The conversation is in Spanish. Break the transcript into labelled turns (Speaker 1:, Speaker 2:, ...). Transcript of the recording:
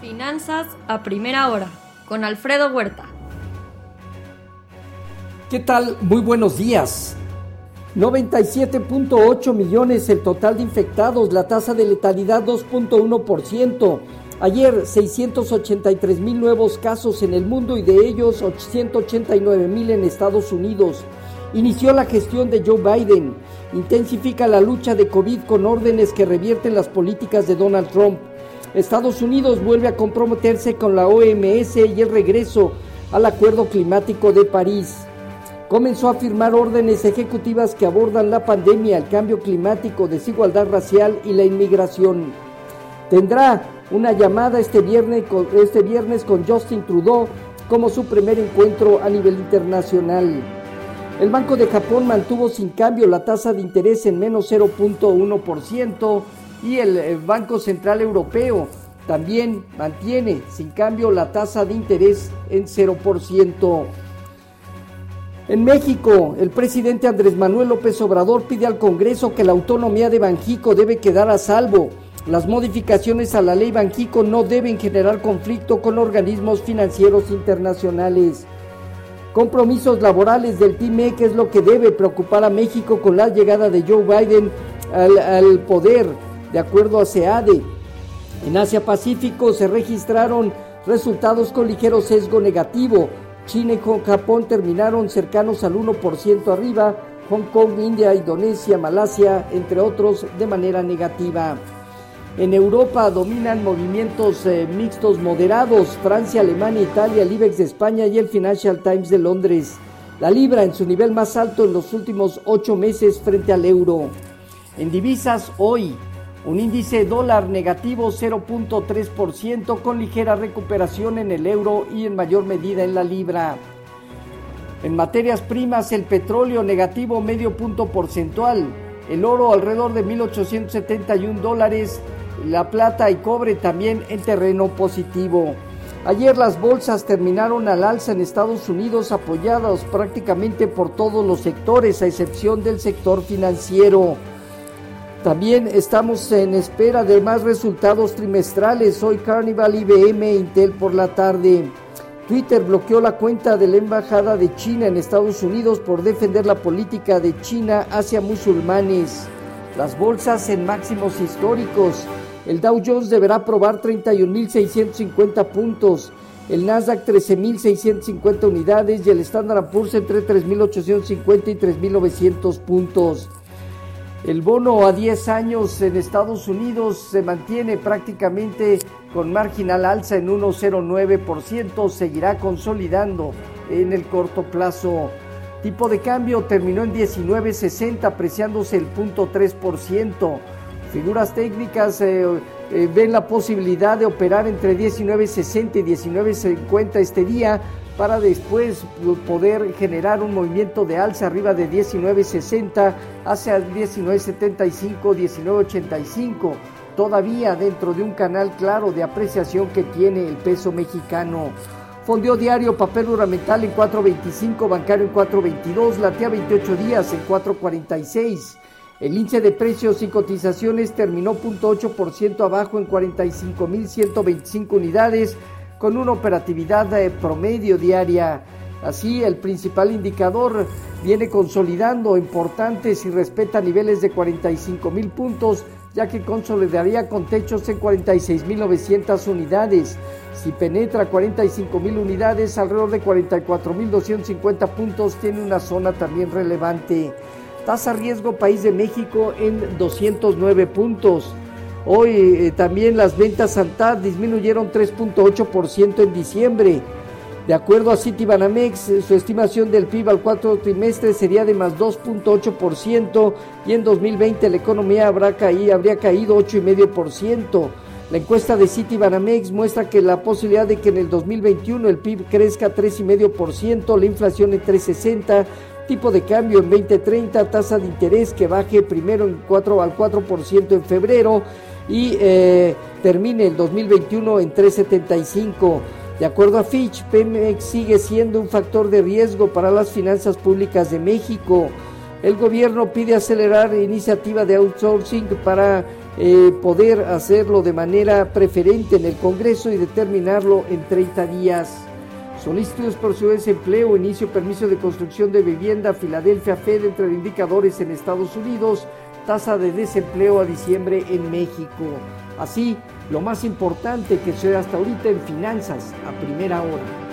Speaker 1: Finanzas a primera hora con Alfredo Huerta.
Speaker 2: ¿Qué tal? Muy buenos días. 97.8 millones el total de infectados, la tasa de letalidad 2.1%. Ayer 683 mil nuevos casos en el mundo y de ellos 889 mil en Estados Unidos. Inició la gestión de Joe Biden. Intensifica la lucha de COVID con órdenes que revierten las políticas de Donald Trump. Estados Unidos vuelve a comprometerse con la OMS y el regreso al Acuerdo Climático de París. Comenzó a firmar órdenes ejecutivas que abordan la pandemia, el cambio climático, desigualdad racial y la inmigración. Tendrá una llamada este viernes, con, este viernes con Justin Trudeau como su primer encuentro a nivel internacional. El Banco de Japón mantuvo sin cambio la tasa de interés en menos 0.1% y el Banco Central Europeo también mantiene sin cambio la tasa de interés en 0%. En México, el presidente Andrés Manuel López Obrador pide al Congreso que la autonomía de Banjico debe quedar a salvo. Las modificaciones a la ley Banjico no deben generar conflicto con organismos financieros internacionales. Compromisos laborales del TIMEC es lo que debe preocupar a México con la llegada de Joe Biden al, al poder, de acuerdo a SEADE. En Asia Pacífico se registraron resultados con ligero sesgo negativo. China y Japón terminaron cercanos al 1% arriba, Hong Kong, India, Indonesia, Malasia, entre otros, de manera negativa. En Europa dominan movimientos eh, mixtos moderados, Francia, Alemania, Italia, el IBEX de España y el Financial Times de Londres. La libra en su nivel más alto en los últimos ocho meses frente al euro. En divisas hoy, un índice dólar negativo 0.3% con ligera recuperación en el euro y en mayor medida en la libra. En materias primas, el petróleo negativo medio punto porcentual, el oro alrededor de 1.871 dólares, la plata y cobre también en terreno positivo. Ayer las bolsas terminaron al alza en Estados Unidos apoyados prácticamente por todos los sectores a excepción del sector financiero. También estamos en espera de más resultados trimestrales. Hoy Carnival, IBM, Intel por la tarde. Twitter bloqueó la cuenta de la Embajada de China en Estados Unidos por defender la política de China hacia musulmanes. Las bolsas en máximos históricos. El Dow Jones deberá probar 31.650 puntos, el Nasdaq 13.650 unidades y el Standard Poor's entre 3.850 y 3.900 puntos. El bono a 10 años en Estados Unidos se mantiene prácticamente con marginal alza en 1,09%, seguirá consolidando en el corto plazo. Tipo de cambio terminó en 19.60, apreciándose el 0.3%. Figuras técnicas eh, eh, ven la posibilidad de operar entre 19.60 y 19.50 este día para después poder generar un movimiento de alza arriba de 19.60 hacia 19.75, 19.85, todavía dentro de un canal claro de apreciación que tiene el peso mexicano. Fondeo diario, papel ornamental en 4.25, bancario en 4.22, latea 28 días en 4.46. El índice de precios y cotizaciones terminó 0.8% abajo en 45.125 unidades con una operatividad de promedio diaria. Así, el principal indicador viene consolidando importantes y respeta niveles de 45 mil puntos, ya que consolidaría con techos en 46.900 unidades. Si penetra 45 mil unidades, alrededor de 44.250 puntos, tiene una zona también relevante. Tasa riesgo País de México en 209 puntos. Hoy eh, también las ventas Santar disminuyeron 3.8% en diciembre. De acuerdo a Citibanamex, su estimación del PIB al cuarto trimestre sería de más 2.8% y en 2020 la economía habrá caído, habría caído 8,5%. La encuesta de Citibanamex muestra que la posibilidad de que en el 2021 el PIB crezca 3,5%, la inflación en 3,60%, tipo de cambio en 2030, tasa de interés que baje primero en 4 al 4% en febrero y eh, termine el 2021 en 375. De acuerdo a Fitch, Pemex sigue siendo un factor de riesgo para las finanzas públicas de México. El gobierno pide acelerar iniciativa de outsourcing para eh, poder hacerlo de manera preferente en el Congreso y determinarlo en 30 días. Solicitudes por su desempleo, inicio permiso de construcción de vivienda, Filadelfia Fed entre indicadores en Estados Unidos, tasa de desempleo a diciembre en México. Así, lo más importante que se hasta ahorita en finanzas a primera hora.